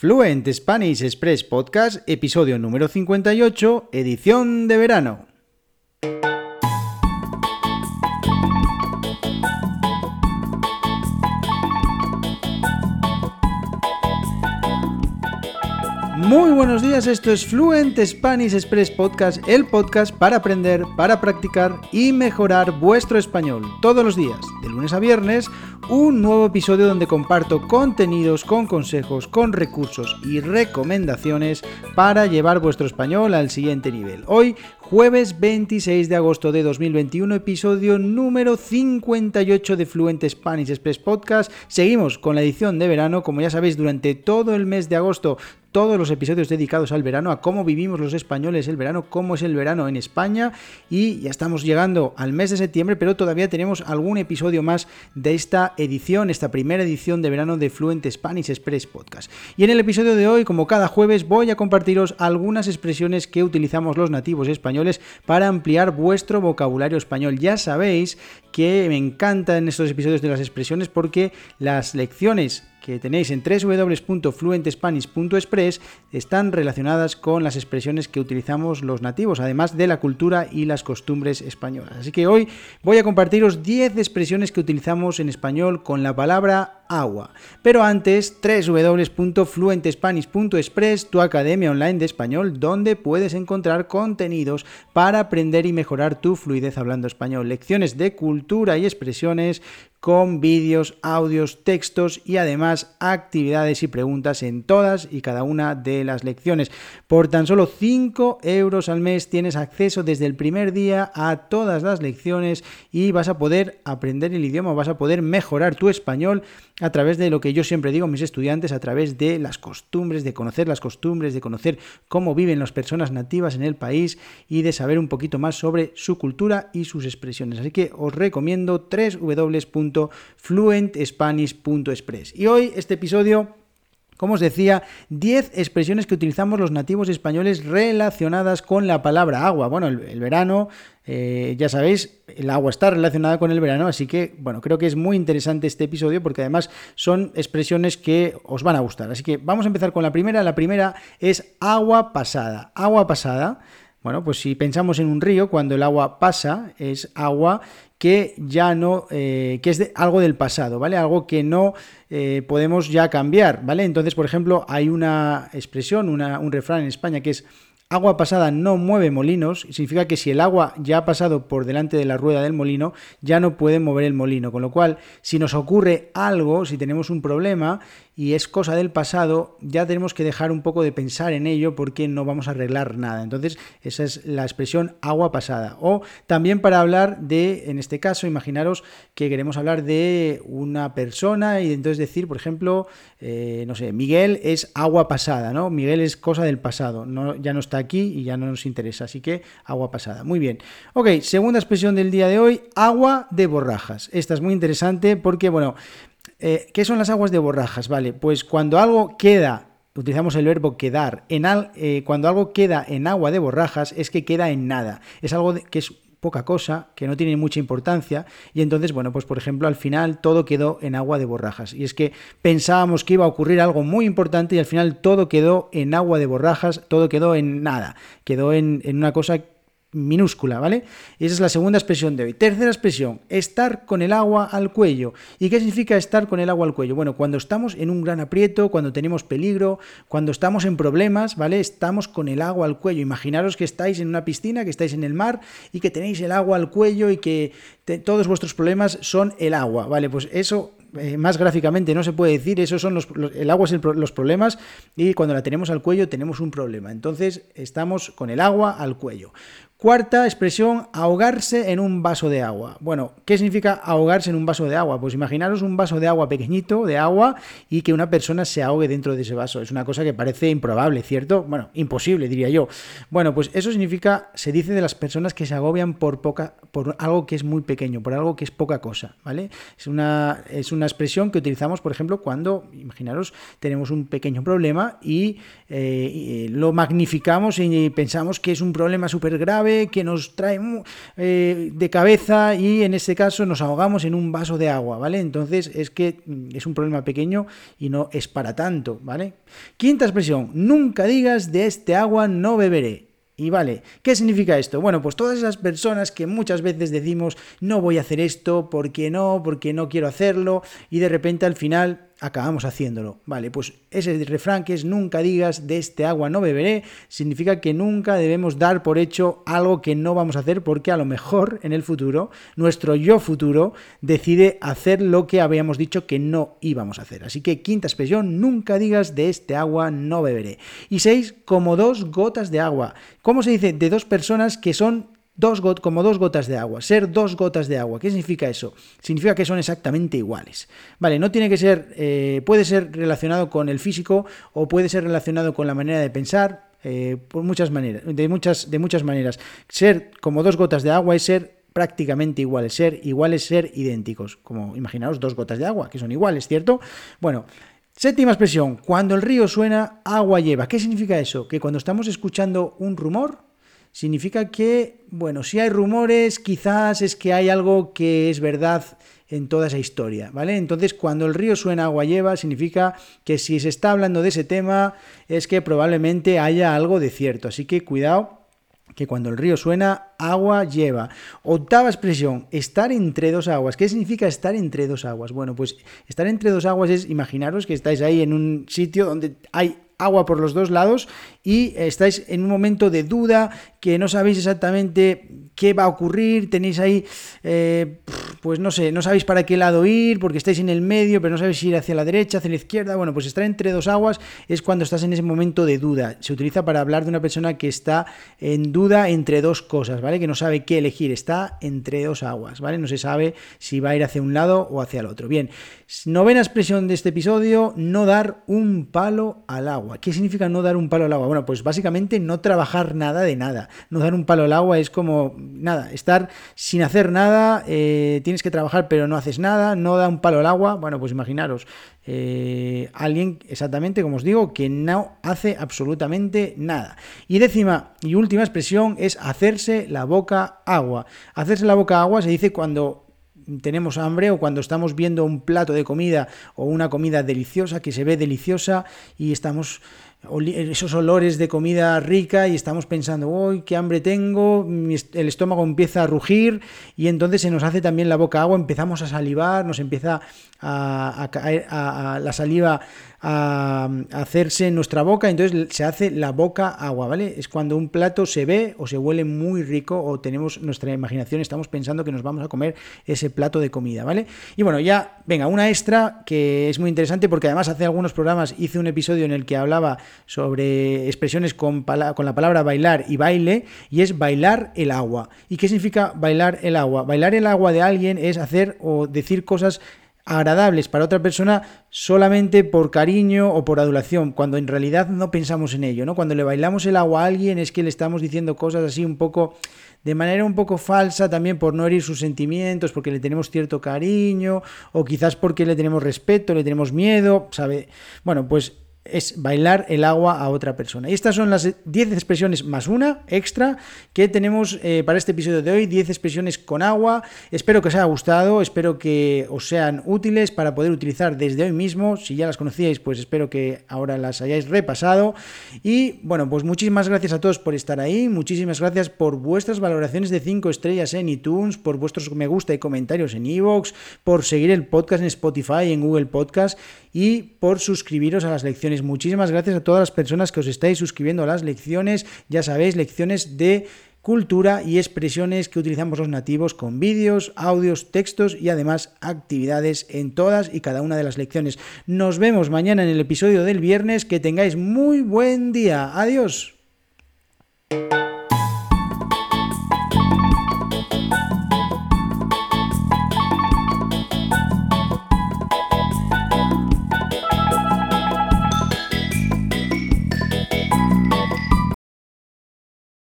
Fluent Spanish Express Podcast, episodio número 58, edición de verano. Muy buenos días, esto es Fluent Spanish Express Podcast, el podcast para aprender, para practicar y mejorar vuestro español. Todos los días, de lunes a viernes, un nuevo episodio donde comparto contenidos con consejos, con recursos y recomendaciones para llevar vuestro español al siguiente nivel. Hoy, jueves 26 de agosto de 2021, episodio número 58 de Fluent Spanish Express Podcast. Seguimos con la edición de verano, como ya sabéis, durante todo el mes de agosto todos los episodios dedicados al verano, a cómo vivimos los españoles el verano, cómo es el verano en España y ya estamos llegando al mes de septiembre, pero todavía tenemos algún episodio más de esta edición, esta primera edición de verano de Fluent Spanish Express Podcast. Y en el episodio de hoy, como cada jueves, voy a compartiros algunas expresiones que utilizamos los nativos españoles para ampliar vuestro vocabulario español. Ya sabéis que me encantan estos episodios de las expresiones porque las lecciones que tenéis en www.fluentespanish.express están relacionadas con las expresiones que utilizamos los nativos, además de la cultura y las costumbres españolas. Así que hoy voy a compartiros 10 expresiones que utilizamos en español con la palabra agua. Pero antes, www.fluentespanish.express, tu academia online de español, donde puedes encontrar contenidos para aprender y mejorar tu fluidez hablando español, lecciones de cultura y expresiones con vídeos, audios, textos y además actividades y preguntas en todas y cada una de las lecciones. Por tan solo 5 euros al mes tienes acceso desde el primer día a todas las lecciones y vas a poder aprender el idioma, vas a poder mejorar tu español a través de lo que yo siempre digo a mis estudiantes, a través de las costumbres, de conocer las costumbres, de conocer cómo viven las personas nativas en el país y de saber un poquito más sobre su cultura y sus expresiones. Así que os recomiendo www.fluentspanish.express. Y hoy este episodio como os decía, 10 expresiones que utilizamos los nativos españoles relacionadas con la palabra agua. Bueno, el, verano, eh, ya sabéis, el agua está relacionada con el verano, así que, bueno, creo que es muy interesante este episodio porque además son expresiones que os van a gustar. Así que vamos a empezar con la primera. La primera es agua pasada. Agua pasada. Bueno, pues si pensamos en un río, cuando el agua pasa, es agua que ya no, eh, que es algo del pasado, ¿vale? Algo que no eh, podemos ya cambiar, ¿vale? Entonces, por ejemplo, hay una expresión, una, un refrán en España que es Agua pasada no mueve molinos, significa que si el agua ya ha pasado por delante de la rueda del molino, ya no puede mover el molino. Con lo cual, si nos ocurre algo, si tenemos un problema y es cosa del pasado, ya tenemos que dejar un poco de pensar en ello porque no vamos a arreglar nada. Entonces, esa es la expresión agua pasada. O también para hablar de, en este caso, imaginaros que queremos hablar de una persona y entonces decir, por ejemplo, eh, no sé, Miguel es agua pasada, ¿no? Miguel es cosa del pasado, no, ya no está aquí y ya no nos interesa. Así que agua pasada. Muy bien. Ok, segunda expresión del día de hoy, agua de borrajas. Esta es muy interesante porque, bueno, eh, ¿qué son las aguas de borrajas? Vale, pues cuando algo queda utilizamos el verbo quedar. En eh, cuando algo queda en agua de borrajas es que queda en nada. Es algo que es poca cosa, que no tiene mucha importancia, y entonces, bueno, pues por ejemplo, al final todo quedó en agua de borrajas. Y es que pensábamos que iba a ocurrir algo muy importante y al final todo quedó en agua de borrajas, todo quedó en nada, quedó en, en una cosa minúscula, ¿vale? esa es la segunda expresión de hoy. Tercera expresión, estar con el agua al cuello. ¿Y qué significa estar con el agua al cuello? Bueno, cuando estamos en un gran aprieto, cuando tenemos peligro, cuando estamos en problemas, ¿vale? Estamos con el agua al cuello. Imaginaros que estáis en una piscina, que estáis en el mar y que tenéis el agua al cuello y que todos vuestros problemas son el agua, ¿vale? Pues eso eh, más gráficamente no se puede decir, esos son los, el agua es los problemas y cuando la tenemos al cuello tenemos un problema. Entonces estamos con el agua al cuello. Cuarta expresión, ahogarse en un vaso de agua. Bueno, ¿qué significa ahogarse en un vaso de agua? Pues imaginaros un vaso de agua pequeñito, de agua, y que una persona se ahogue dentro de ese vaso. Es una cosa que parece improbable, ¿cierto? Bueno, imposible, diría yo. Bueno, pues eso significa, se dice de las personas que se agobian por poca, por algo que es muy pequeño, por algo que es poca cosa, ¿vale? Es una, es una expresión que utilizamos, por ejemplo, cuando, imaginaros, tenemos un pequeño problema y, eh, lo magnificamos y pensamos que es un problema súper grave, que nos trae eh, de cabeza y en este caso nos ahogamos en un vaso de agua, ¿vale? Entonces es que mm, es un problema pequeño y no es para tanto, ¿vale? Quinta expresión, nunca digas de este agua no beberé. Y vale, ¿qué significa esto? Bueno, pues todas esas personas que muchas veces decimos no voy a hacer esto, ¿por qué no? Porque no quiero hacerlo y de repente al final acabamos haciéndolo. Vale, pues ese refrán que es nunca digas de este agua no beberé, significa que nunca debemos dar por hecho algo que no vamos a hacer porque a lo mejor en el futuro nuestro yo futuro decide hacer lo que habíamos dicho que no íbamos a hacer. Así que quinta expresión, nunca digas de este agua no beberé. Y seis, como dos gotas de agua. ¿Cómo se dice? De dos personas que son dos como dos gotas de agua, ser dos gotas de agua. ¿Qué significa eso? Significa que son exactamente iguales. Vale, no tiene que ser, eh, puede ser relacionado con el físico o puede ser relacionado con la manera de pensar, eh, por muchas maneras, de muchas, de muchas maneras. Ser como dos gotas de agua es ser prácticamente iguales, ser iguales, ser idénticos, como imaginaos dos gotas de agua, que son iguales, ¿cierto? Bueno, Séptima expresión, cuando el río suena, agua lleva. ¿Qué significa eso? Que cuando estamos escuchando un rumor, significa que, bueno, si hay rumores, quizás es que hay algo que es verdad en toda esa historia, ¿vale? Entonces, cuando el río suena agua lleva, significa que si se está hablando de ese tema, es que probablemente haya algo de cierto. Así que cuidado, que cuando el río suena, agua lleva. Octava expresión, estar entre dos aguas. ¿Qué significa estar entre dos aguas? Bueno, pues estar entre dos aguas es, imaginaros que estáis ahí en un sitio donde hay agua por los dos lados y estáis en un momento de duda, que no sabéis exactamente qué va a ocurrir, tenéis ahí, eh, pues no sé, no sabéis para qué lado ir, porque estáis en el medio, pero no sabéis si ir hacia la derecha, hacia la izquierda. Bueno, pues estar entre dos aguas es cuando estás en ese momento de duda. Se utiliza para hablar de una persona que está en duda entre dos cosas, ¿vale? Que no sabe qué elegir, está entre dos aguas, ¿vale? No se sabe si va a ir hacia un lado o hacia el otro. Bien, novena expresión de este episodio, no dar un palo al agua. ¿Qué significa no dar un palo al agua? Bueno, pues básicamente no trabajar nada de nada. No dar un palo al agua es como, nada, estar sin hacer nada, eh, tienes que trabajar pero no haces nada, no da un palo al agua. Bueno, pues imaginaros, eh, alguien exactamente, como os digo, que no hace absolutamente nada. Y décima y última expresión es hacerse la boca agua. Hacerse la boca agua se dice cuando tenemos hambre o cuando estamos viendo un plato de comida o una comida deliciosa que se ve deliciosa y estamos esos olores de comida rica y estamos pensando, uy, qué hambre tengo, el estómago empieza a rugir y entonces se nos hace también la boca agua, empezamos a salivar, nos empieza a, caer a, la saliva a, hacerse en nuestra boca, entonces se hace la boca agua, ¿vale? Es cuando un plato se ve o se huele muy rico o tenemos nuestra imaginación, estamos pensando que nos vamos a comer ese plato de comida, ¿vale? Y bueno, ya, venga, una extra que es muy interesante porque además hace algunos programas hice un episodio en el que hablaba sobre expresiones con, la palabra bailar y baile y es bailar el agua. ¿Y qué significa bailar el agua? Bailar el agua de alguien es hacer o decir cosas agradables para otra persona solamente por cariño o por adulación, cuando en realidad no pensamos en ello, ¿no? Cuando le bailamos el agua a alguien es que le estamos diciendo cosas así un poco de manera un poco falsa también por no herir sus sentimientos, porque le tenemos cierto cariño o quizás porque le tenemos respeto, le tenemos miedo, ¿sabe? Bueno, pues es bailar el agua a otra persona. Y estas son las 10 expresiones más una extra que tenemos eh, para este episodio de hoy, 10 expresiones con agua. Espero que os haya gustado, espero que os sean útiles para poder utilizar desde hoy mismo. Si ya las conocíais, pues espero que ahora las hayáis repasado. Y bueno, pues muchísimas gracias a todos por estar ahí, muchísimas gracias por vuestras valoraciones de 5 estrellas en iTunes, por vuestros me gusta y comentarios en iVoox, por seguir el podcast en Spotify en Google Podcast y por suscribiros a las lecciones. Muchísimas gracias a todas las personas que os estáis suscribiendo a las lecciones. Ya sabéis, lecciones de cultura y expresiones que utilizamos los nativos con vídeos, audios, textos y además actividades en todas y cada una de las lecciones. Nos vemos mañana en el episodio del viernes. Que tengáis muy buen día. Adiós.